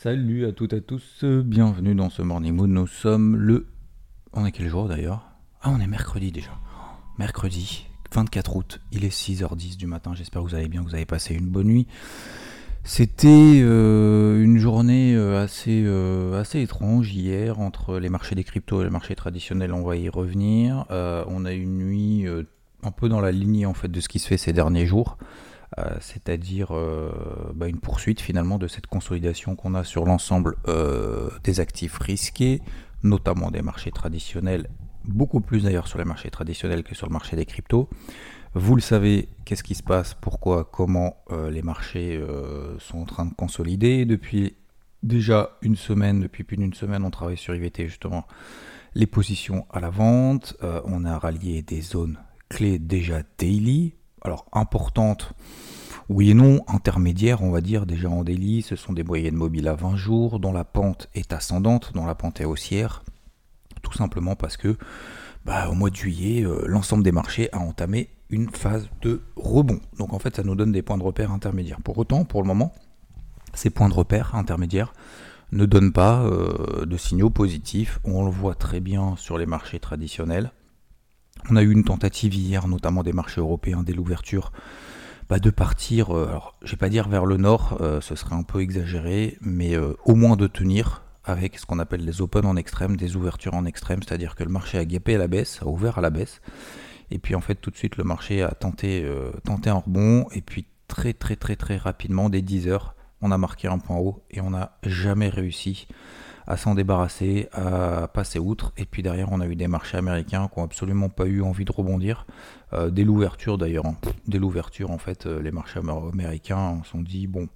Salut à toutes et à tous, bienvenue dans ce Morning Mood. Nous sommes le. On est quel jour d'ailleurs? Ah, on est mercredi déjà. Mercredi 24 août, il est 6h10 du matin. J'espère que vous allez bien, que vous avez passé une bonne nuit. C'était euh, une journée euh, assez, euh, assez étrange hier entre les marchés des cryptos et les marchés traditionnels. On va y revenir. on a une nuit un peu dans la lignée en fait de ce qui se fait ces derniers jours. Euh, c'est-à-dire euh, bah, une poursuite finalement de cette consolidation qu'on a sur l'ensemble euh, des actifs risqués, notamment des marchés traditionnels, beaucoup plus d'ailleurs sur les marchés traditionnels que sur le marché des cryptos. Vous le savez, qu'est-ce qui se passe, pourquoi, comment les marchés sont en train de consolider? Depuis déjà une semaine, depuis plus d'une semaine, on travaille sur IVT justement les positions à la vente. on a rallié des zones clés déjà daily, alors importante, oui et non, intermédiaire, on va dire, déjà en daily, ce sont des moyennes mobiles à 20 jours, dont la pente est ascendante, dont la pente est haussière, tout simplement parce que bah, au mois de juillet, euh, l'ensemble des marchés a entamé une phase de rebond. Donc en fait, ça nous donne des points de repère intermédiaires. Pour autant, pour le moment, ces points de repère intermédiaires ne donnent pas euh, de signaux positifs. On le voit très bien sur les marchés traditionnels. On a eu une tentative hier, notamment des marchés européens, dès l'ouverture, bah, de partir, euh, alors je vais pas dire vers le nord, euh, ce serait un peu exagéré, mais euh, au moins de tenir avec ce qu'on appelle les open en extrême, des ouvertures en extrême, c'est-à-dire que le marché a guépé à la baisse, a ouvert à la baisse, et puis en fait tout de suite le marché a tenté, tenté un rebond, et puis très très très très rapidement, dès 10 heures, on a marqué un point haut, et on n'a jamais réussi à s'en débarrasser, à passer outre. Et puis derrière, on a eu des marchés américains qui n'ont absolument pas eu envie de rebondir. Euh, dès l'ouverture d'ailleurs, hein. dès l'ouverture, en fait, euh, les marchés américains se sont dit bon.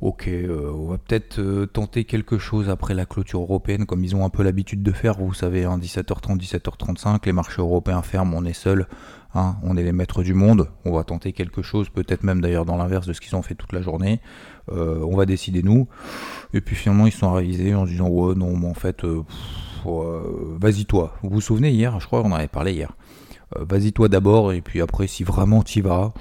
Ok, euh, on va peut-être tenter quelque chose après la clôture européenne, comme ils ont un peu l'habitude de faire. Vous savez, 17h30, hein, 17h35, les marchés européens ferment, on est seul, hein, on est les maîtres du monde. On va tenter quelque chose, peut-être même d'ailleurs dans l'inverse de ce qu'ils ont fait toute la journée. on va décider nous. Et puis finalement, ils se sont réalisés en se disant Ouais, non, mais en fait, euh, vas-y toi. Vous vous souvenez hier Je crois qu'on en avait parlé hier. Euh, vas-y toi d'abord, et puis après, si vraiment tu y vas,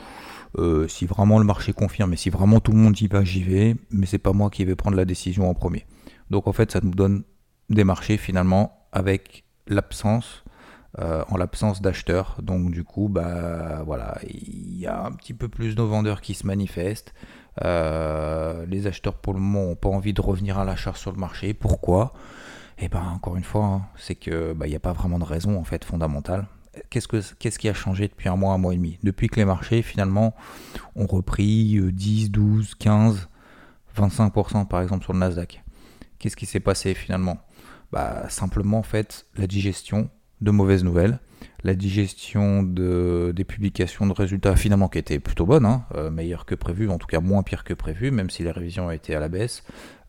euh, si vraiment le marché confirme, et si vraiment tout le monde y va, j'y vais, mais c'est pas moi qui vais prendre la décision en premier. Donc en fait, ça nous donne des marchés finalement avec l'absence, en l'absence d'acheteurs. Donc du coup, bah voilà, il y a un petit peu plus de vendeurs qui se manifestent. Euh, les acheteurs pour le moment n'ont pas envie de revenir à l'achat sur le marché. Pourquoi? Eh ben encore une fois, hein, c'est que bah, il n'y a pas vraiment de raison en fait fondamentale. Qu'est-ce, que, qu'est-ce qui a changé depuis un mois, un mois et demi? Depuis que les marchés finalement ont repris 10, 12, 15, 25% par exemple sur le Nasdaq? Qu'est-ce qui s'est passé finalement? Bah, Simplement en fait la digestion de mauvaises nouvelles la digestion de, des publications de résultats finalement qui étaient plutôt bonnes, hein, euh, meilleures que prévu, en tout cas moins pires que prévu, même si les révisions ont été à la baisse.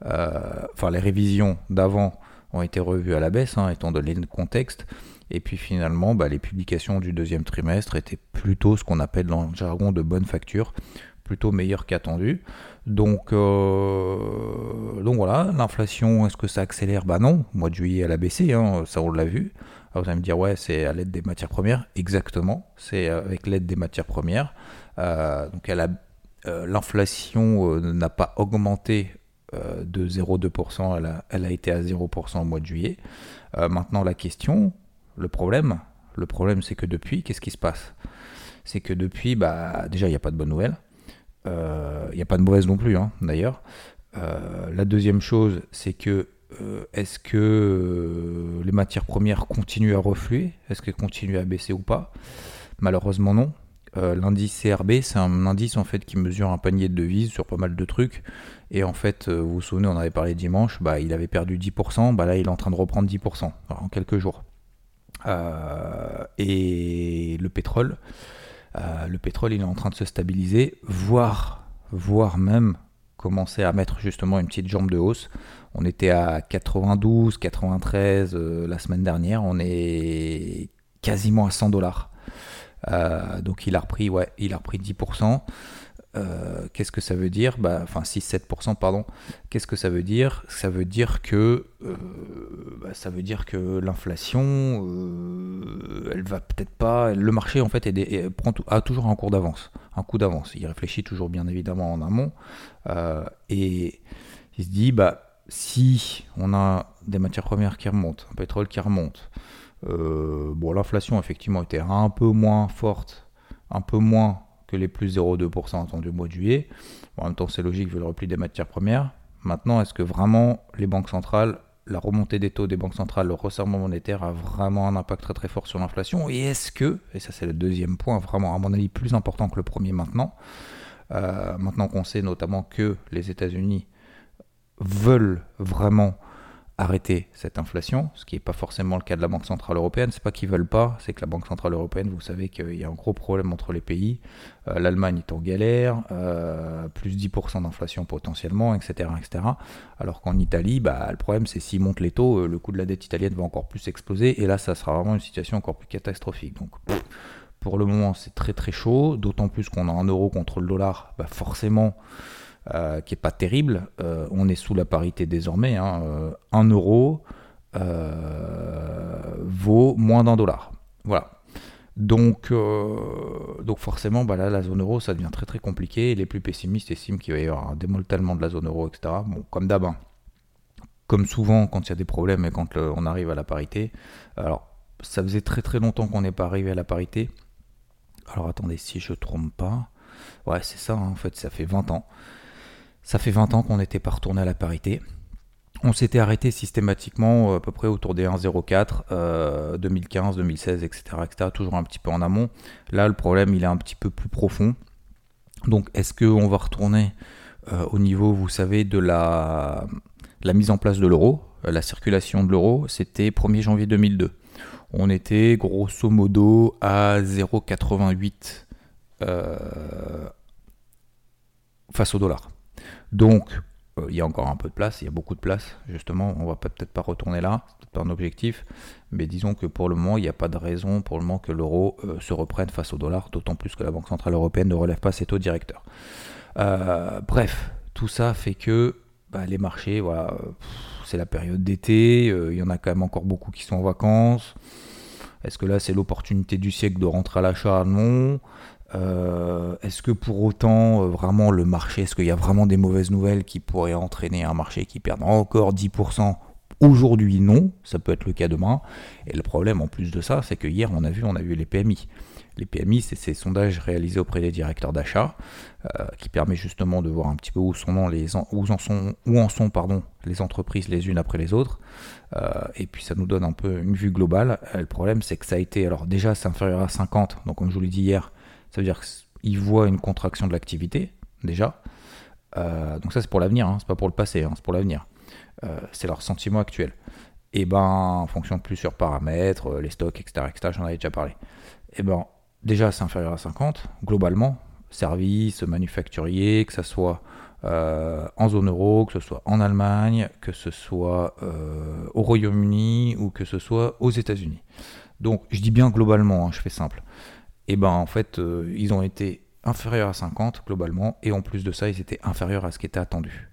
Euh, enfin, les révisions d'avant ont été revues à la baisse, hein, étant donné le contexte. Et puis finalement, bah, les publications du deuxième trimestre étaient plutôt ce qu'on appelle dans le jargon de bonne facture, plutôt meilleures qu'attendues. Donc, euh, donc voilà, l'inflation, est-ce que ça accélère? Bah non, mois de juillet elle a baissé, hein, ça on l'a vu. Vous allez me dire, ouais, c'est à l'aide des matières premières. Exactement, c'est avec l'aide des matières premières. Euh, donc euh, l'inflation euh, n'a pas augmenté de 0,2%, elle a, elle a, été à 0% au mois de juillet. maintenant, la question, le problème, le problème c'est que depuis, qu'est-ce qui se passe? C'est que depuis, bah, déjà, il n'y a pas de bonnes nouvelles. Il n'y a pas de mauvaises non plus, hein, d'ailleurs. la deuxième chose, c'est que euh, est-ce que euh, les matières premières continuent à refluer? Est-ce qu'elles continuent à baisser ou pas? Malheureusement non. Euh, l'indice CRB, c'est un indice en fait qui mesure un panier de devises sur pas mal de trucs. Et en fait, vous vous souvenez, on avait parlé dimanche, bah, il avait perdu 10%, bah, là il est en train de reprendre 10% en quelques jours. et le pétrole, le pétrole il est en train de se stabiliser, voire, voire même commençait à mettre justement une petite jambe de hausse. On était à 92, 93 euh, la semaine dernière. On est quasiment à 100 dollars. Euh, donc il a repris, ouais, il a repris 10%. Euh, qu'est-ce que ça veut dire bah, Enfin, 6-7%, pardon. Qu'est-ce que ça veut dire Ça veut dire que bah, ça veut dire que l'inflation, elle va peut-être pas. Le marché en fait prend a toujours un cours d'avance, un coup d'avance. Il réfléchit toujours bien évidemment en amont et il se dit bah si on a des matières premières qui remontent, un pétrole qui remonte, euh, bon, l'inflation effectivement était un peu moins forte, un peu moins que les plus 0,2% attendus au mois de juillet. en même temps, c'est logique vu le repli des matières premières. Maintenant, est-ce que vraiment les banques centrales, la remontée des taux des banques centrales, le resserrement monétaire a vraiment un impact très très fort sur l'inflation? Et est-ce que, et ça c'est le deuxième point, vraiment à mon avis plus important que le premier maintenant, euh, maintenant qu'on sait notamment que les États-Unis veulent vraiment arrêter cette inflation, ce qui n'est pas forcément le cas de la Banque Centrale Européenne. C'est pas qu'ils veulent pas, c'est que la Banque Centrale Européenne, vous savez qu'il y a un gros problème entre les pays. Euh, L'Allemagne est en galère, euh, plus 10% d'inflation potentiellement, etc. etc. Alors qu'en Italie, bah, le problème c'est s'ils montent les taux, euh, le coût de la dette italienne va encore plus exploser, et là ça sera vraiment une situation encore plus catastrophique. Donc pour le moment c'est très très chaud, d'autant plus qu'on a un euro contre le dollar, bah, forcément euh, qui est pas terrible. Euh, on est sous la parité désormais. Hein, 1 euh, euro vaut moins d'un dollar. Voilà. Donc, donc forcément, bah là, la zone euro, ça devient très très compliqué. Les plus pessimistes estiment qu'il va y avoir un démoltellement de la zone euro, etc. Bon, comme d'hab, hein. comme souvent quand il y a des problèmes et quand on arrive à la parité. Alors, ça faisait très très longtemps qu'on n'est pas arrivé à la parité. Alors attendez, si je ne trompe pas. Ouais, c'est ça, hein, en fait, ça fait 20 ans. Ça fait 20 ans qu'on n'était pas retourné à la parité. On s'était arrêté systématiquement euh, à peu près autour des 1,04, 2015, 2016, etc., toujours un petit peu en amont. Là, le problème, il est un petit peu plus profond. Donc, est-ce qu'on va retourner euh, au niveau, vous savez, de la, la mise en place de l'euro euh, La circulation de l'euro, c'était 1er janvier 2002. On était grosso modo à 0,88 face au dollar. Donc, euh, il y a encore un peu de place, il y a beaucoup de place, justement, on va peut-être pas retourner là, c'est pas un objectif, mais disons que pour le moment, il n'y a pas de raison pour le moment que l'euro euh, se reprenne face au dollar, d'autant plus que la Banque Centrale Européenne ne relève pas ses taux directeurs. Euh, bref, tout ça fait que bah, les marchés, voilà, c'est la période d'été, il y en a quand même encore beaucoup qui sont en vacances. Est-ce que là c'est l'opportunité du siècle de rentrer à l'achat? Non. Euh, est-ce que pour autant, euh, vraiment, le marché, est-ce qu'il y a vraiment des mauvaises nouvelles qui pourraient entraîner un marché qui perd encore 10% Aujourd'hui, non, ça peut être le cas demain. Et le problème, en plus de ça, c'est que hier, on a vu, on a vu les PMI. Les PMI, c'est ces sondages réalisés auprès des directeurs d'achat, euh, qui permet justement de voir un petit peu où sont les où en sont en sont pardon les entreprises les unes après les autres. et puis ça nous donne un peu une vue globale. le problème, c'est que ça a été alors déjà c'est inférieur à 50. Donc comme je vous l'ai dit hier, ça veut dire qu'ils voient une contraction de l'activité, déjà. Euh, donc ça, c'est pour l'avenir, hein, c'est pas pour le passé, hein, c'est pour l'avenir. Euh, c'est leur sentiment actuel. Et ben, en fonction de plusieurs paramètres, euh, les stocks, etc., etc., j'en avais déjà parlé. Et ben, déjà, c'est inférieur à 50, globalement, services, manufacturiers, que ce soit en zone euro, que ce soit en Allemagne, que ce soit au Royaume-Uni ou que ce soit aux États-Unis. Donc, je dis bien globalement, hein, je fais simple et ben en fait, euh, ils ont été inférieurs à 50 globalement, et en plus de ça, ils étaient inférieurs à ce qui était attendu.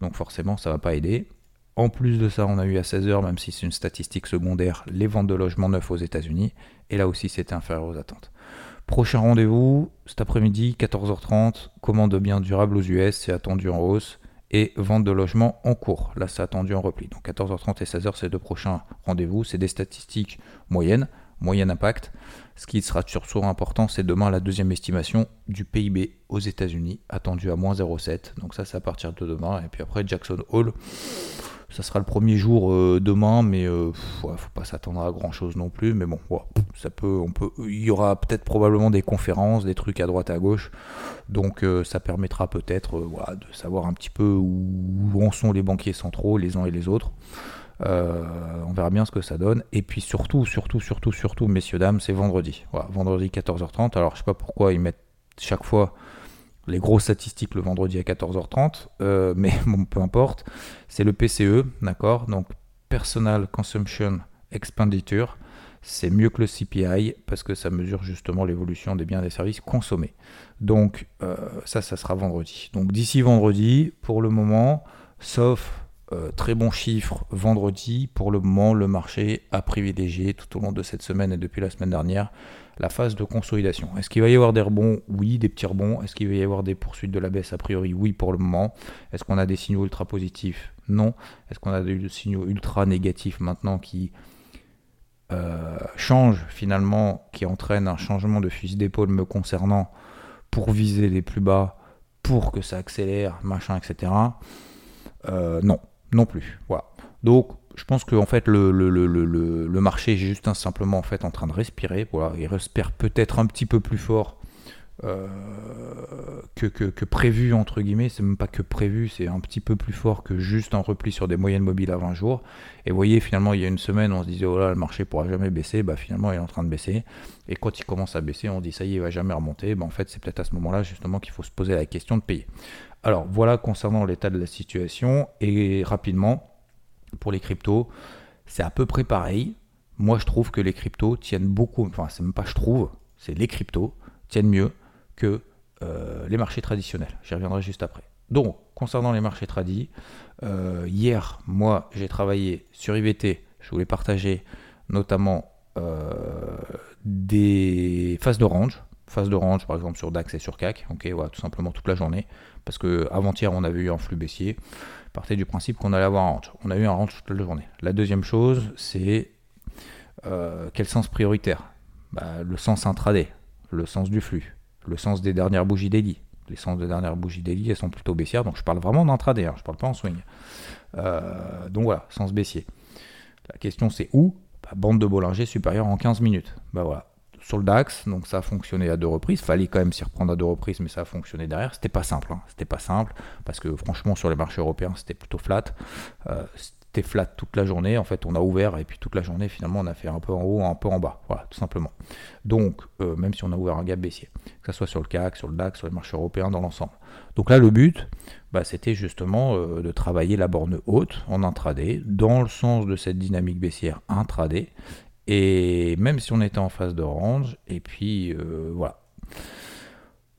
Donc forcément, ça va pas aider. En plus de ça, on a eu à 16h, même si c'est une statistique secondaire, les ventes de logements neufs aux États-Unis, et là aussi, c'était inférieur aux attentes. Prochain rendez-vous, cet après-midi, 14h30, commande de biens durables aux US, c'est attendu en hausse, et vente de logements en cours, là c'est attendu en repli. Donc 14h30 et 16h, c'est deux prochains rendez-vous, c'est des statistiques moyennes, moyen impact. Ce qui sera surtout important, c'est demain la deuxième estimation du PIB aux États-Unis, attendue à moins 0,7. Donc ça, c'est à partir de demain. Et puis après, Jackson Hole, ça sera le premier jour euh, demain, mais euh, faut pas s'attendre à grand chose non plus. Mais bon, ça peut, on peut, il y aura peut-être probablement des conférences, des trucs à droite à gauche. Donc euh, ça permettra peut-être de savoir un petit peu où en sont les banquiers centraux, les uns et les autres. Euh, on verra bien ce que ça donne. Et puis surtout, surtout, surtout, surtout, messieurs, dames, c'est vendredi. Voilà, vendredi 14h30. Alors je sais pas pourquoi ils mettent chaque fois les grosses statistiques le vendredi à 14h30, euh, mais bon, peu importe. C'est le PCE, d'accord? Donc Personal Consumption Expenditure. C'est mieux que le CPI parce que ça mesure justement l'évolution des biens et des services consommés. Donc euh, ça, ça sera vendredi. Donc d'ici vendredi, pour le moment, sauf euh, très bon chiffre vendredi, pour le moment, le marché a privilégié tout au long de cette semaine et depuis la semaine dernière la phase de consolidation. Est-ce qu'il va y avoir des rebonds? Oui, des petits rebonds. Est-ce qu'il va y avoir des poursuites de la baisse? A priori, oui pour le moment. Est-ce qu'on a des signaux ultra positifs? Non. Est-ce qu'on a des signaux ultra négatifs maintenant qui euh, changent finalement, qui entraînent un changement de fusil d'épaule me concernant pour viser les plus bas, pour que ça accélère, machin, etc. Euh, non, non plus. Voilà. Donc je pense que en fait le, marché est juste simplement en fait en train de respirer. Voilà, il respire peut-être un petit peu plus fort euh, que, prévu entre guillemets. C'est même pas que prévu, c'est un petit peu plus fort que juste un repli sur des moyennes mobiles à 20 jours. Et vous voyez finalement il y a une semaine on se disait oh le marché pourra jamais baisser. Bah finalement il est en train de baisser. Et quand il commence à baisser on dit ça y est il va jamais remonter. Bah, en fait c'est peut-être à ce moment-là justement qu'il faut se poser la question de payer. Alors voilà concernant l'état de la situation et rapidement pour les cryptos, c'est à peu près pareil. Moi, je trouve que les cryptos tiennent beaucoup, enfin, c'est même pas je trouve, c'est les cryptos tiennent mieux que euh, les marchés traditionnels. J'y reviendrai juste après. Donc, concernant les marchés tradis, euh, hier, moi, j'ai travaillé sur IVT. Je voulais partager notamment euh, des phases de range. Phase de range, par exemple, sur DAX et sur CAC. Ok, voilà, tout simplement toute la journée. Parce que avant-hier, on avait eu un flux baissier partait du principe qu'on allait avoir un range. On a eu un range toute la journée. La deuxième chose, c'est euh, quel sens prioritaire? Bah, Le sens intraday, le sens du flux, le sens des dernières bougies daily. Les sens des dernières bougies daily, elles sont plutôt baissières, donc je parle vraiment d'intraday, hein, je parle pas en swing. Euh, donc voilà, sens baissier. La question c'est où? Bah, Bande de Bollinger supérieure en 15 minutes. Bah voilà, sur le DAX, donc ça a fonctionné à deux reprises. Fallait quand même s'y reprendre à deux reprises, mais ça a fonctionné derrière. C'était pas simple, hein. c'était pas simple parce que franchement sur les marchés européens c'était plutôt flat. Euh, c'était flat toute la journée. En fait, on a ouvert et puis toute la journée finalement on a fait un peu en haut, un peu en bas, voilà, tout simplement. Donc euh, même si on a ouvert un gap baissier, que ce soit sur le CAC, sur le DAX, sur les marchés européens dans l'ensemble. Donc là le but, bah, c'était justement euh, de travailler la borne haute en intraday dans le sens de cette dynamique baissière intraday et même si on était en phase d'orange, et puis euh, voilà.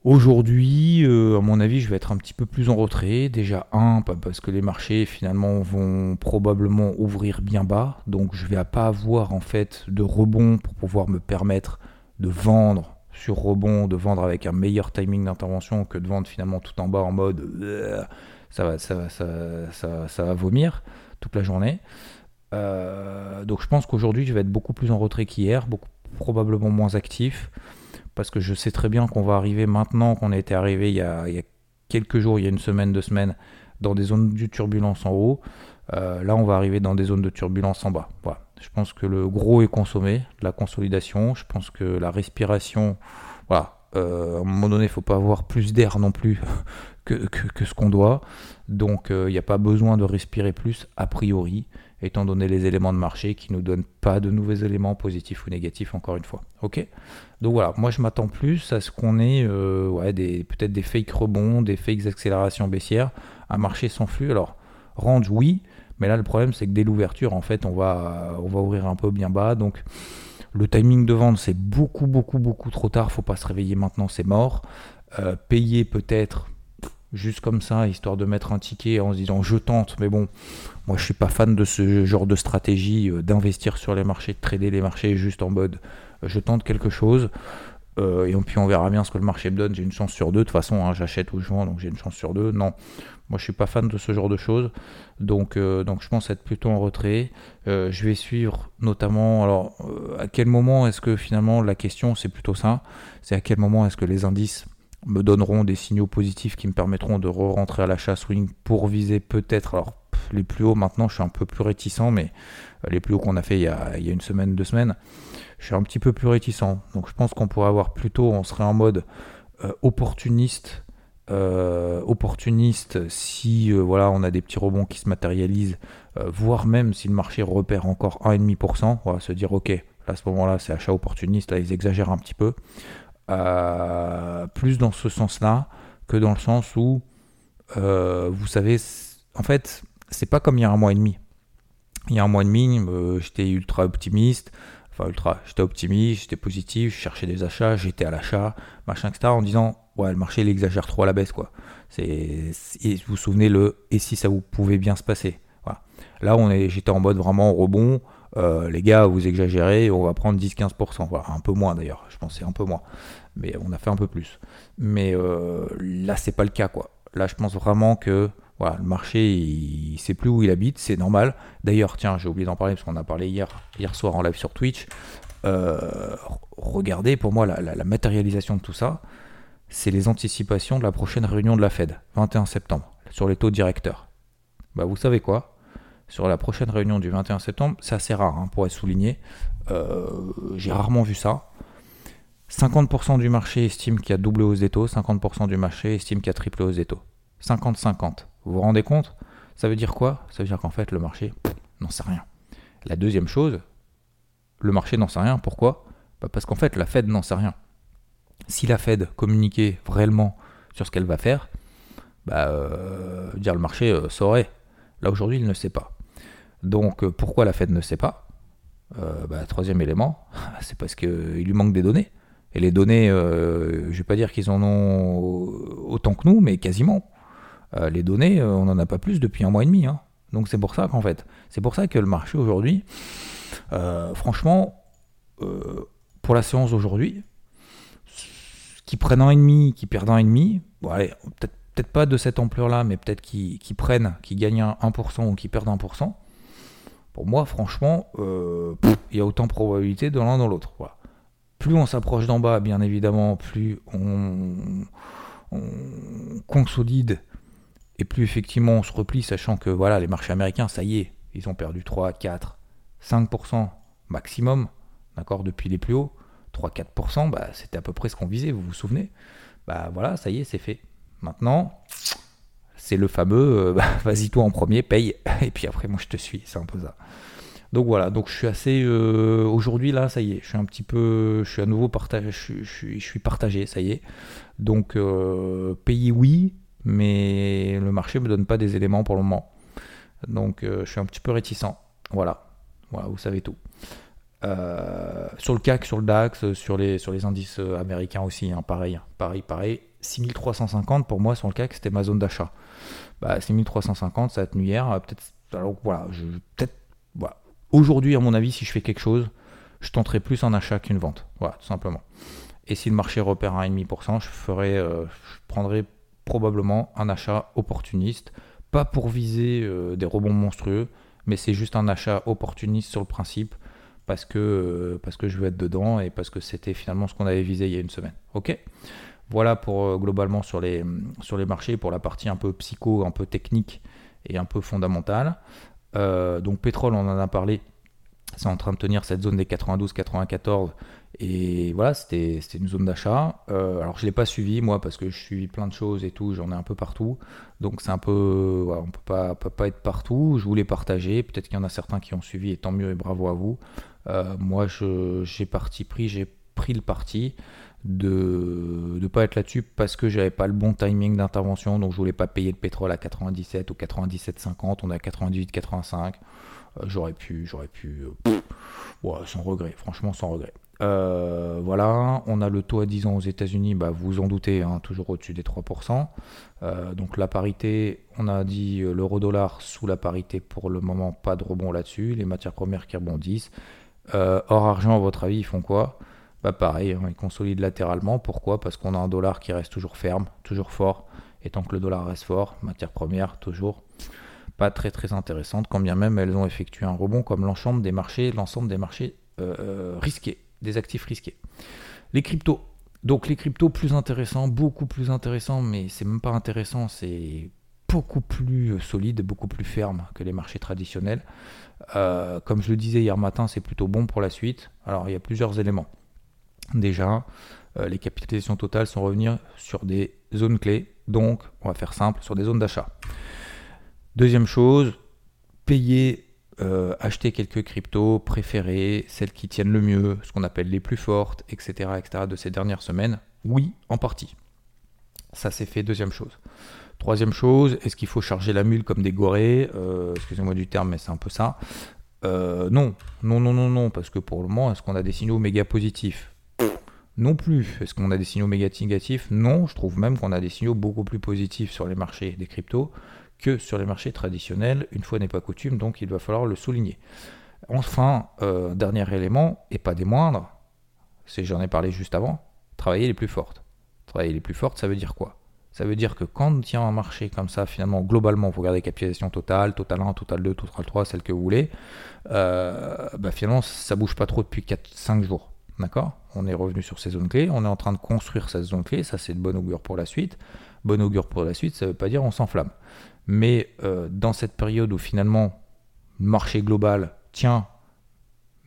Aujourd'hui, euh, à mon avis, je vais être un petit peu plus en retrait. Déjà, un, parce que les marchés finalement vont probablement ouvrir bien bas, donc je vais pas avoir en fait de rebond pour pouvoir me permettre de vendre sur rebond, de vendre avec un meilleur timing d'intervention que de vendre finalement tout en bas en mode euh, ça va, ça, ça, ça va vomir toute la journée. Euh, donc je pense qu'aujourd'hui, je vais être beaucoup plus en retrait qu'hier, beaucoup probablement moins actif, parce que je sais très bien qu'on va arriver maintenant qu'on a été arrivé il y a, quelques jours, il y a une semaine, deux semaines, dans des zones de turbulence en haut. Euh, là, on va arriver dans des zones de turbulence en bas. Voilà. Je pense que le gros est consommé, la consolidation. Je pense que la respiration, voilà. Euh, à un moment donné, il ne faut pas avoir plus d'air non plus que ce qu'on doit. Donc, il n'y a pas besoin de respirer plus a priori étant donné les éléments de marché qui ne nous donnent pas de nouveaux éléments positifs ou négatifs, encore une fois. Ok? Donc voilà, moi je m'attends plus à ce qu'on ait euh, peut-être des fake rebonds, des fakes accélérations baissières, un marché sans flux. Alors, range, oui, mais là le problème c'est que dès l'ouverture, en fait, on va, on va ouvrir un peu bien bas. Donc le timing de vente, c'est beaucoup, beaucoup, beaucoup trop tard. Faut pas se réveiller maintenant, c'est mort. Euh, payer peut-être juste comme ça, histoire de mettre un ticket en se disant je tente, mais bon, moi je suis pas fan de ce genre de stratégie euh, d'investir sur les marchés, de trader les marchés juste en mode euh, je tente quelque chose. Euh, et puis on verra bien ce que le marché me donne. J'ai une chance sur deux. De toute façon, hein, j'achète ou je vends, donc j'ai une chance sur deux. Non, moi je suis pas fan de ce genre de choses. Donc, donc je pense être plutôt en retrait. je vais suivre notamment. Alors, à quel moment est-ce que finalement la question c'est plutôt ça C'est à quel moment est-ce que les indices me donneront des signaux positifs qui me permettront de re-rentrer à l'achat swing pour viser peut-être, alors les plus hauts maintenant je suis un peu plus réticent, mais euh, les plus hauts qu'on a fait il y a, une semaine, deux semaines, je suis un petit peu plus réticent. Donc je pense qu'on pourrait avoir plutôt, on serait en mode euh, opportuniste, euh, opportuniste si voilà on a des petits rebonds qui se matérialisent, voire même si le marché repère encore 1,5%, on va se dire ok, à ce moment-là c'est achat opportuniste, là ils exagèrent un petit peu. Plus dans ce sens-là que dans le sens où, vous savez, en fait, c'est pas comme il y a un mois et demi. Il y a un mois et demi, euh, j'étais ultra optimiste, enfin ultra, j'étais optimiste, j'étais positif, je cherchais des achats, j'étais à l'achat, machin, etc. en disant, ouais, le marché il exagère trop à la baisse, quoi. C'est, vous vous souvenez le, et si ça vous pouvait bien se passer? Voilà. Là, on est, j'étais en mode vraiment rebond. Euh, les gars, vous exagérez, on va prendre 10-15%. Voilà, un peu moins d'ailleurs, je pensais un peu moins. Mais on a fait un peu plus. Mais euh, là, c'est pas le cas, quoi. Là, je pense vraiment que voilà, le marché, il, sait plus où il habite, c'est normal. D'ailleurs, tiens, j'ai oublié d'en parler parce qu'on a parlé hier, hier soir en live sur Twitch. Euh, regardez, pour moi, la, matérialisation de tout ça, c'est les anticipations de la prochaine réunion de la Fed, 21 septembre, sur les taux directeurs. Bah, vous savez quoi? Sur la prochaine réunion du 21 septembre, c'est assez rare hein, pour être souligné. Euh, j'ai rarement vu ça. 50% du marché estime qu'il y a double hausse des taux, 50% du marché estime qu'il y a triple hausse des taux. 50-50. Vous vous rendez compte? Ça veut dire quoi? Ça veut dire qu'en fait, le marché n'en sait rien. La deuxième chose, le marché n'en sait rien. Pourquoi? Bah, Parce qu'en fait, la Fed n'en sait rien. Si la Fed communiquait réellement sur ce qu'elle va faire, bah, euh, dire le marché euh, saurait. Là aujourd'hui, il ne sait pas. Donc euh, pourquoi la Fed ne sait pas? Bah, Troisième élément, c'est parce qu'il lui manque des données. Et les données, je ne vais pas dire qu'ils en ont autant que nous, mais quasiment. Euh, les données, euh, on n'en a pas plus depuis un mois et demi. Hein. Donc c'est pour ça qu'en fait, c'est pour ça que le marché aujourd'hui, euh, franchement, pour la séance d'aujourd'hui, qui prennent un et demi, qui perdent un et demi, peut-être peut pas de cette ampleur-là, mais peut-être qui, prennent, qui gagnent 1% ou qui perdent 1%. Pour moi, franchement, il y a autant de probabilités de l'un dans l'autre. Plus on s'approche d'en bas, bien évidemment, plus on consolide et plus effectivement on se replie, sachant que voilà, les marchés américains, ça y est, ils ont perdu 3, 4, 5% maximum, d'accord, depuis les plus hauts. 3-4%, bah, c'était à peu près ce qu'on visait, vous vous souvenez? Bah voilà, ça y est, c'est fait. Maintenant, c'est le fameux, euh, bah, vas-y toi en premier, paye, et puis après moi je te suis, c'est un peu ça. Donc voilà, donc je suis assez, euh, aujourd'hui là, ça y est, je suis un petit peu, je suis à nouveau partagé, je, je, suis partagé, ça y est. Donc euh, payer oui, mais le marché ne me donne pas des éléments pour le moment. Donc euh, je suis un petit peu réticent. Voilà, voilà vous savez tout. Euh, sur le CAC, sur le DAX, sur les, sur les indices euh, américains aussi, hein, pareil, pareil, pareil. 6350 pour moi sur le CAC, c'était ma zone d'achat. Bah, 6350, ça a tenu hier. Peut-être, alors voilà, je, peut-être, voilà. Aujourd'hui, à mon avis, si je fais quelque chose, je tenterai plus un achat qu'une vente. Voilà, tout simplement. Et si le marché repère à 1,5%, je ferai, je prendrai probablement un achat opportuniste, pas pour viser euh, des rebonds monstrueux, mais c'est juste un achat opportuniste sur le principe parce que, euh, parce que je veux être dedans et parce que c'était finalement ce qu'on avait visé il y a une semaine. Ok? Voilà pour euh, globalement sur les, sur les marchés, pour la partie un peu psycho, un peu technique et un peu fondamentale. donc pétrole, on en a parlé, c'est en train de tenir cette zone des 92-94 et voilà, c'était une zone d'achat. Euh, alors je ne l'ai pas suivi moi parce que je suis plein de choses et tout, j'en ai un peu partout. Donc c'est un peu, on pas, peut pas être partout. Je voulais partager. Peut-être qu'il y en a certains qui ont suivi et tant mieux et bravo à vous. Euh, moi j'ai parti pris, j'ai pris le parti de ne pas être là-dessus parce que j'avais pas le bon timing d'intervention. Donc je voulais pas payer le pétrole à 97 ou 97,50. On est à 98,85. Euh, j'aurais pu, j'aurais pu, sans regret. Franchement sans regret. Euh, voilà, on a le taux à 10 ans aux États-Unis, bah, vous en doutez, hein, toujours au-dessus des 3%. Euh, donc la parité, on a dit euh, l'euro-dollar sous la parité pour le moment, pas de rebond là-dessus. Les matières premières qui rebondissent. or argent, à votre avis, ils font quoi? Bah pareil, hein, ils consolident latéralement. Pourquoi? Parce qu'on a un dollar qui reste toujours ferme, toujours fort. Et tant que le dollar reste fort, matières premières, toujours pas très très intéressantes, quand bien même elles ont effectué un rebond comme l'ensemble des marchés, l'ensemble des marchés risqués des actifs risqués. Les cryptos. Donc les cryptos plus intéressants, beaucoup plus intéressants, mais c'est même pas intéressant, c'est beaucoup plus euh, solide, beaucoup plus ferme que les marchés traditionnels. Euh, comme je le disais hier matin, c'est plutôt bon pour la suite. Alors il y a plusieurs éléments. Déjà, euh, les capitalisations totales sont revenir sur des zones clés, donc on va faire simple, sur des zones d'achat. Deuxième chose, payer euh, acheter quelques cryptos préférées, celles qui tiennent le mieux, ce qu'on appelle les plus fortes, etc., etc. de ces dernières semaines Oui, en partie. Ça c'est fait, deuxième chose. Troisième chose, est-ce qu'il faut charger la mule comme des gorées? Euh, Excusez-moi du terme, mais c'est un peu ça. Euh, non, non, non, non, non, parce que pour le moment, est-ce qu'on a des signaux méga positifs? Non plus. Est-ce qu'on a des signaux négatifs Non, je trouve même qu'on a des signaux beaucoup plus positifs sur les marchés des cryptos que sur les marchés traditionnels. Une fois n'est pas coutume, donc il va falloir le souligner. Enfin, euh, dernier élément, et pas des moindres, c'est j'en ai parlé juste avant, travailler les plus fortes. Travailler les plus fortes, ça veut dire quoi? Ça veut dire que quand il y a un marché comme ça, finalement, globalement, vous regardez capitalisation totale, total 1, total 2, total 3, celle que vous voulez, euh, bah finalement, ça bouge pas trop depuis 4-5 jours. D'accord? On est revenu sur ces zones clés, on est en train de construire cette zone clé, ça c'est de bon augure pour la suite. Bon augure pour la suite, ça ne veut pas dire on s'enflamme. Mais euh, dans cette période où finalement, le marché global tient,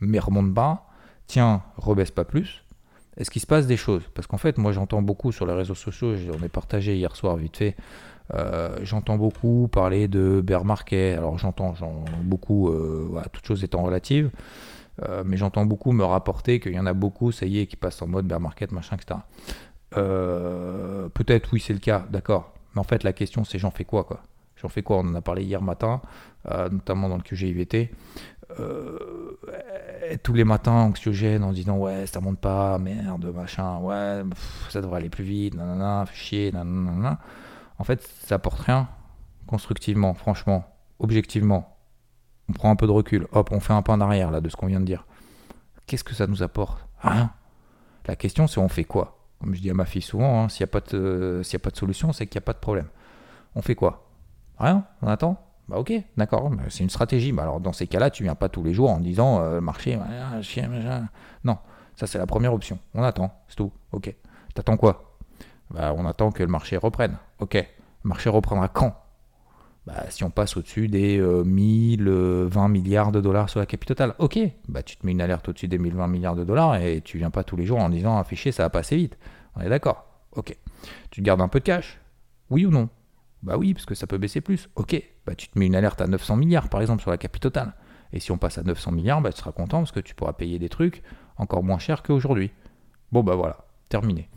mais remonte bas, tient, rebaisse pas plus, est-ce qu'il se passe des choses? Parce qu'en fait, moi j'entends beaucoup sur les réseaux sociaux, j'en ai partagé hier soir vite fait, euh, j'entends beaucoup parler de bear market. Alors j'entends beaucoup, euh, toutes choses étant relatives, euh, mais j'entends beaucoup me rapporter qu'il y en a beaucoup, ça y est, qui passent en mode bear market, machin, etc. Peut-être oui, c'est le cas, d'accord. Mais en fait, la question c'est j'en fais quoi, quoi? J'en fais quoi? On en a parlé hier matin, notamment dans le QGIVT. Euh, tous les matins anxiogène en disant ouais ça monte pas merde machin ouais ça devrait aller plus vite nanana chier nanana en fait ça apporte rien constructivement franchement objectivement on prend un peu de recul. Hop on fait un pas en arrière là de ce qu'on vient de dire. Qu'est-ce que ça nous apporte? Rien. La question c'est on fait quoi? Comme je dis à ma fille souvent hein, s'il n'y a pas de y a pas de solution c'est qu'il n'y a pas de problème. On fait quoi? Rien. On attend? Bah ok, d'accord, c'est une stratégie. Bah alors dans ces cas-là, tu viens pas tous les jours en disant euh, marché, chien, Non, ça c'est la première option. On attend, c'est tout. Ok. T'attends quoi? Bah on attend que le marché reprenne. Ok. Le marché reprendra quand? Bah, si on passe au-dessus des 1000, euh, 20 euh, milliards de dollars sur la capitale ok, bah tu te mets une alerte au-dessus des 1020 milliards de dollars et tu viens pas tous les jours en disant afficher ça va passer vite. On est d'accord, ok. Tu te gardes un peu de cash? Oui ou non? Bah oui, parce que ça peut baisser plus. Ok, bah tu te mets une alerte à 900 milliards par exemple sur la capitale. Et si on passe à 900 milliards, bah tu seras content parce que tu pourras payer des trucs encore moins cher qu'aujourd'hui. Bon bah voilà, terminé.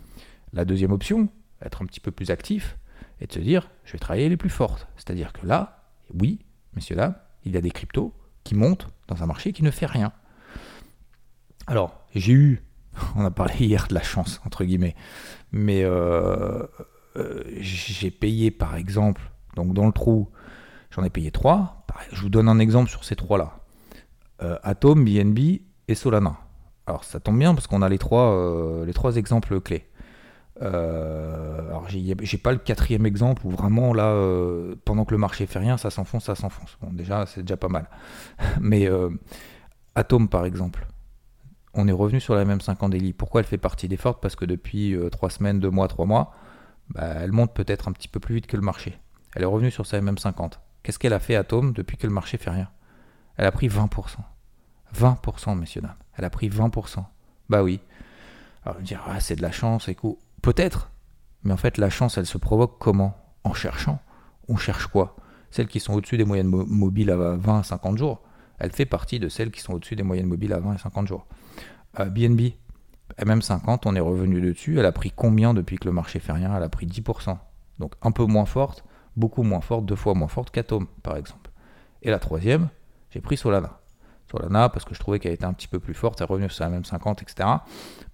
La deuxième option, être un petit peu plus actif et de se dire je vais travailler les plus fortes. C'est-à-dire que là, oui, messieurs dames, il y a des cryptos qui montent dans un marché qui ne fait rien. Alors, j'ai eu, on a parlé hier de la chance, entre guillemets, mais euh, euh, j'ai payé par exemple, donc dans le trou, j'en ai payé trois. Je vous donne un exemple sur ces trois-là. Euh, Atom, BNB et Solana. Alors ça tombe bien parce qu'on a les trois, les trois exemples clés. Alors j'ai pas le quatrième exemple où vraiment là, pendant que le marché fait rien, ça s'enfonce, ça s'enfonce. Bon déjà c'est déjà pas mal. Mais Atom par exemple, on est revenu sur la même 50 daily. Pourquoi elle fait partie des fortes? Parce que depuis 3 semaines, 2 mois, 3 mois, bah, elle monte peut-être un petit peu plus vite que le marché. Elle est revenue sur sa MM50. Qu'est-ce qu'elle a fait Atom depuis que le marché fait rien? Elle a pris 20%. 20%, messieurs, dames. Elle a pris 20%. Bah oui. Alors, on dire, ah, c'est de la chance, et Peut-être. Mais en fait, la chance, elle se provoque comment? En cherchant. On cherche quoi? Celles qui sont au-dessus des moyennes mobiles à 20 à 50 jours. Elle fait partie de celles qui sont au-dessus des moyennes mobiles à 20 et 50 jours. BNB, euh, même 50 on est revenu dessus. Elle a pris combien depuis que le marché fait rien Elle a pris 10%. Donc un peu moins forte, beaucoup moins forte, deux fois moins forte qu'Atom, par exemple. Et la troisième, j'ai pris Solana. Solana, parce que je trouvais qu'elle était un petit peu plus forte, elle est revenue sur la même 50, etc.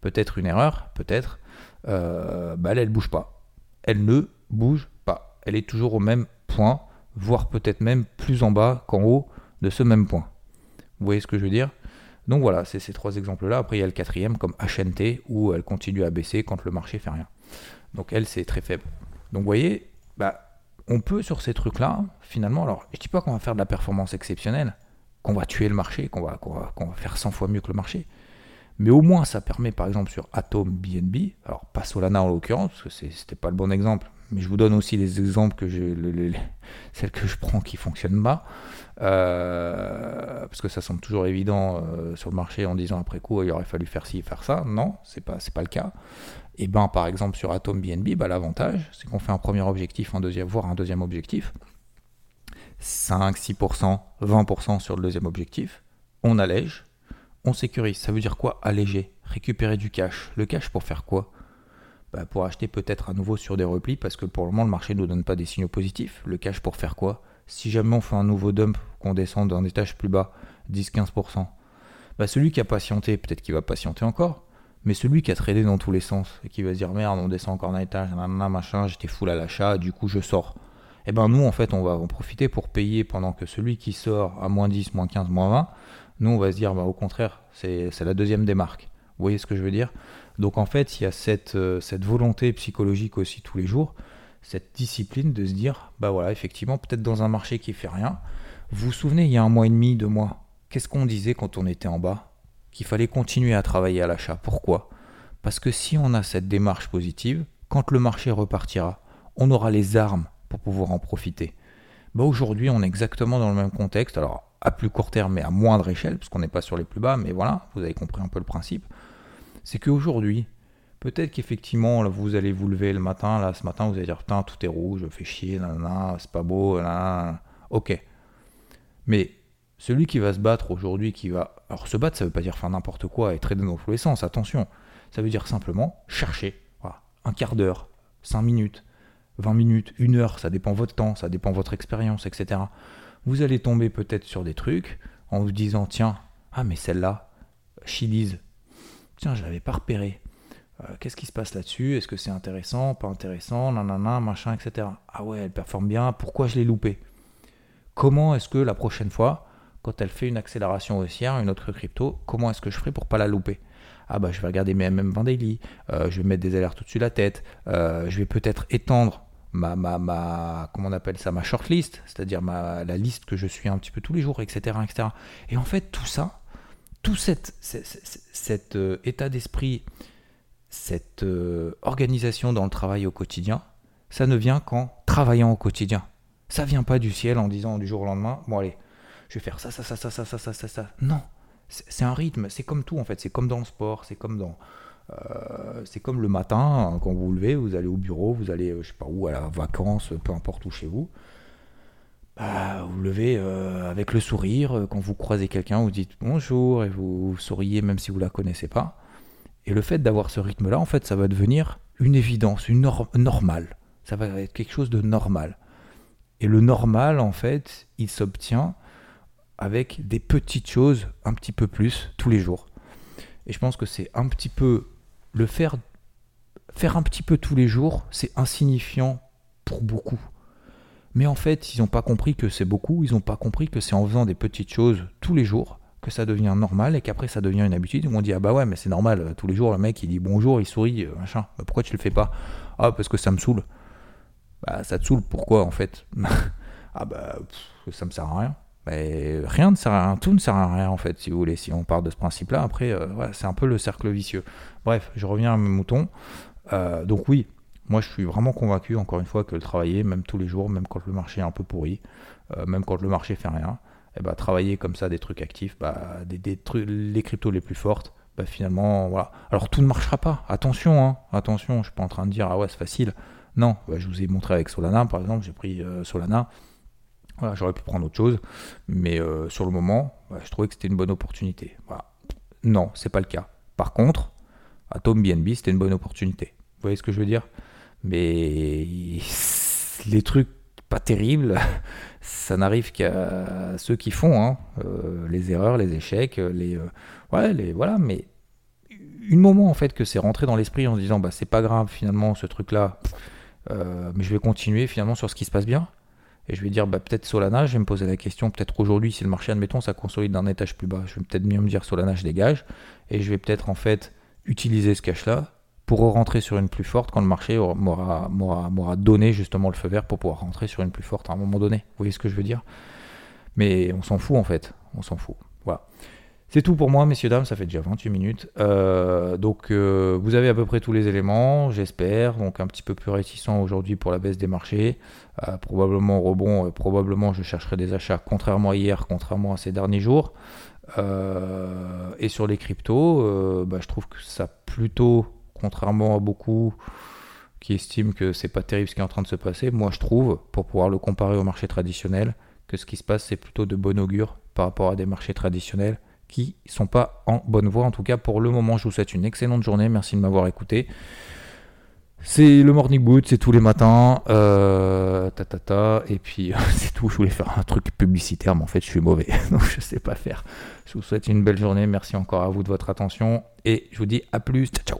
Peut-être une erreur, peut-être. Euh, bah elle, elle bouge pas. Elle ne bouge pas. Elle est toujours au même point, voire peut-être même plus en bas qu'en haut de ce même point. Vous voyez ce que je veux dire? Donc voilà, c'est ces trois exemples-là. Après, il y a le quatrième comme HNT, où elle continue à baisser quand le marché fait rien. Donc elle, c'est très faible. Donc vous voyez, bah, on peut sur ces trucs-là, finalement, alors je ne dis pas qu'on va faire de la performance exceptionnelle, qu'on va tuer le marché, qu'on va, va, va, faire 100 fois mieux que le marché. Mais au moins, ça permet, par exemple, sur Atom BNB, alors pas Solana en l'occurrence, parce que c'était pas le bon exemple, mais je vous donne aussi les exemples que j'ai, celles que je prends qui fonctionnent pas, euh, parce que ça semble toujours évident euh, sur le marché en disant après coup il aurait fallu faire ci, faire ça. Non, c'est pas pas le cas. Et ben par exemple sur Atom BNB, bah, l'avantage c'est qu'on fait un premier objectif, un deuxième, voire un deuxième objectif, 5, 6%, 20% sur le deuxième objectif, on allège, on sécurise. Ça veut dire quoi Alléger, récupérer du cash? Le cash pour faire quoi? Bah, pour acheter peut-être à nouveau sur des replis parce que pour le moment le marché ne nous donne pas des signaux positifs. Le cash pour faire quoi? Si jamais on fait un nouveau dump, qu'on descend d'un étage plus bas, 10-15%, bah, celui qui a patienté, peut-être qu'il va patienter encore, mais celui qui a tradé dans tous les sens et qui va se dire merde, on descend encore d'un étage, machin, j'étais full à l'achat, du coup je sors. Et eh ben nous en fait on va en profiter pour payer pendant que celui qui sort à moins 10, moins 15, moins 20, nous on va se dire bah, au contraire, c'est la deuxième démarque. Vous voyez ce que je veux dire? Donc en fait il y a cette, euh, cette volonté psychologique aussi tous les jours, cette discipline de se dire bah voilà effectivement peut-être dans un marché qui fait rien. Vous vous souvenez il y a un mois et demi, deux mois, qu'est-ce qu'on disait quand on était en bas? Qu'il fallait continuer à travailler à l'achat. Pourquoi? Parce que si on a cette démarche positive, quand le marché repartira, on aura les armes pour pouvoir en profiter. Bah aujourd'hui, on est exactement dans le même contexte, alors à plus court terme, mais à moindre échelle, parce qu'on n'est pas sur les plus bas, mais voilà, vous avez compris un peu le principe. C'est qu'aujourd'hui, peut-être qu'effectivement, vous allez vous lever le matin, là, ce matin, vous allez dire, putain, tout est rouge, je fais chier, c'est pas beau, là, ok. Mais celui qui va se battre aujourd'hui, qui va. Alors, se battre, ça veut pas dire faire n'importe quoi et trader dans tous les sens, attention. Ça veut dire simplement chercher, un quart d'heure, cinq minutes, 20 minutes, une heure, ça dépend votre temps, ça dépend votre expérience, etc. Vous allez tomber peut-être sur des trucs en vous disant tiens, ah mais celle-là, Chili's, tiens, je l'avais pas repéré. Euh, qu'est-ce qui se passe là-dessus? Est-ce que c'est intéressant, pas intéressant, nanana, machin, etc. Ah ouais, elle performe bien, pourquoi je l'ai loupé Comment est-ce que la prochaine fois, quand elle fait une accélération haussière, une autre crypto, comment est-ce que je ferai pour pas la louper? Ah bah je vais regarder mes MM20 daily, euh, je vais mettre des alertes au-dessus de la tête, euh, je vais peut-être étendre ma, ma, ma, comment on appelle ça, ma shortlist, c'est-à-dire ma, la liste que je suis un petit peu tous les jours, etc. etc. Et en fait, tout ça, tout cet, cet, état d'esprit, cette euh, organisation dans le travail au quotidien, ça ne vient qu'en travaillant au quotidien. Ça vient pas du ciel en disant du jour au lendemain, bon allez, je vais faire ça, ça, ça, ça, ça, ça, ça, ça. Non, c'est un rythme, c'est comme tout en fait, c'est comme dans le sport, c'est comme dans, euh, c'est comme le matin, hein, quand vous vous levez, vous allez au bureau, vous allez, euh, je sais pas où, à la vacances, peu importe où chez vous. Bah, vous, vous levez euh, avec le sourire. Quand vous croisez quelqu'un, vous dites bonjour et vous, souriez même si vous la connaissez pas. Et le fait d'avoir ce rythme-là, en fait, ça va devenir une évidence, une norme normale. Ça va être quelque chose de normal. Et le normal, en fait, il s'obtient avec des petites choses un petit peu plus tous les jours. Et je pense que c'est un petit peu le faire, faire un petit peu tous les jours, c'est insignifiant pour beaucoup. Mais en fait, ils n'ont pas compris que c'est beaucoup, ils n'ont pas compris que c'est en faisant des petites choses tous les jours que ça devient normal et qu'après ça devient une habitude. On dit ah bah ouais mais c'est normal, tous les jours le mec il dit bonjour, il sourit, euh, machin. pourquoi tu le fais pas Ah parce que ça me saoule. Bah ça te saoule, pourquoi en fait? Ah bah ça me sert à rien rien ne sert à rien, tout ne sert à rien en fait, si vous voulez, si on part de ce principe-là. Après, euh, c'est un peu le cercle vicieux. Bref, je reviens à mes moutons. Euh, donc oui, moi je suis vraiment convaincu, encore une fois, que le travailler, même tous les jours, même quand le marché est un peu pourri, euh, même quand le marché fait rien, et eh bah, travailler comme ça des trucs actifs, bah, des, trucs, les cryptos les plus fortes, bah, finalement, voilà. Alors tout ne marchera pas, attention, hein, attention, je suis pas en train de dire, ah ouais, c'est facile. Non, bah, je vous ai montré avec Solana, par exemple, j'ai pris Solana voilà, j'aurais pu prendre autre chose, mais euh, sur le moment, bah, je trouvais que c'était une bonne opportunité. Voilà. Non, c'est pas le cas. Par contre, Atom BNB, c'était une bonne opportunité. Vous voyez ce que je veux dire? Mais les trucs pas terribles, ça n'arrive qu'à ceux qui font hein. euh, les erreurs, les échecs, les, euh, ouais, les voilà. Mais une moment en fait que c'est rentré dans l'esprit en se disant bah c'est pas grave finalement ce truc là, mais je vais continuer finalement sur ce qui se passe bien et je vais dire bah, peut-être Solana, je vais me poser la question, peut-être aujourd'hui, si le marché, admettons, ça consolide d'un étage plus bas, je vais peut-être mieux me dire Solana, je dégage, et je vais peut-être en fait utiliser ce cash-là pour rentrer sur une plus forte quand le marché m'aura donné justement le feu vert pour pouvoir rentrer sur une plus forte à un moment donné. Vous voyez ce que je veux dire? Mais on s'en fout en fait, on s'en fout. Voilà. C'est tout pour moi, messieurs, dames, ça fait déjà 28 minutes. Euh, donc, euh, vous avez à peu près tous les éléments, j'espère. Donc, un petit peu plus réticent aujourd'hui pour la baisse des marchés. Euh, probablement rebond, probablement je chercherai des achats, contrairement à hier, contrairement à ces derniers jours. et sur les cryptos, bah, je trouve que ça plutôt, contrairement à beaucoup qui estiment que c'est pas terrible ce qui est en train de se passer, moi je trouve, pour pouvoir le comparer au marché traditionnel, que ce qui se passe c'est plutôt de bon augure par rapport à des marchés traditionnels qui sont pas en bonne voie. En tout cas, pour le moment, je vous souhaite une excellente journée. Merci de m'avoir écouté. C'est le morning boot, c'est tous les matins. Euh, et puis c'est tout. Je voulais faire un truc publicitaire, mais en fait je suis mauvais, donc je sais pas faire. Je vous souhaite une belle journée. Merci encore à vous de votre attention et je vous dis à plus. Ciao. ciao.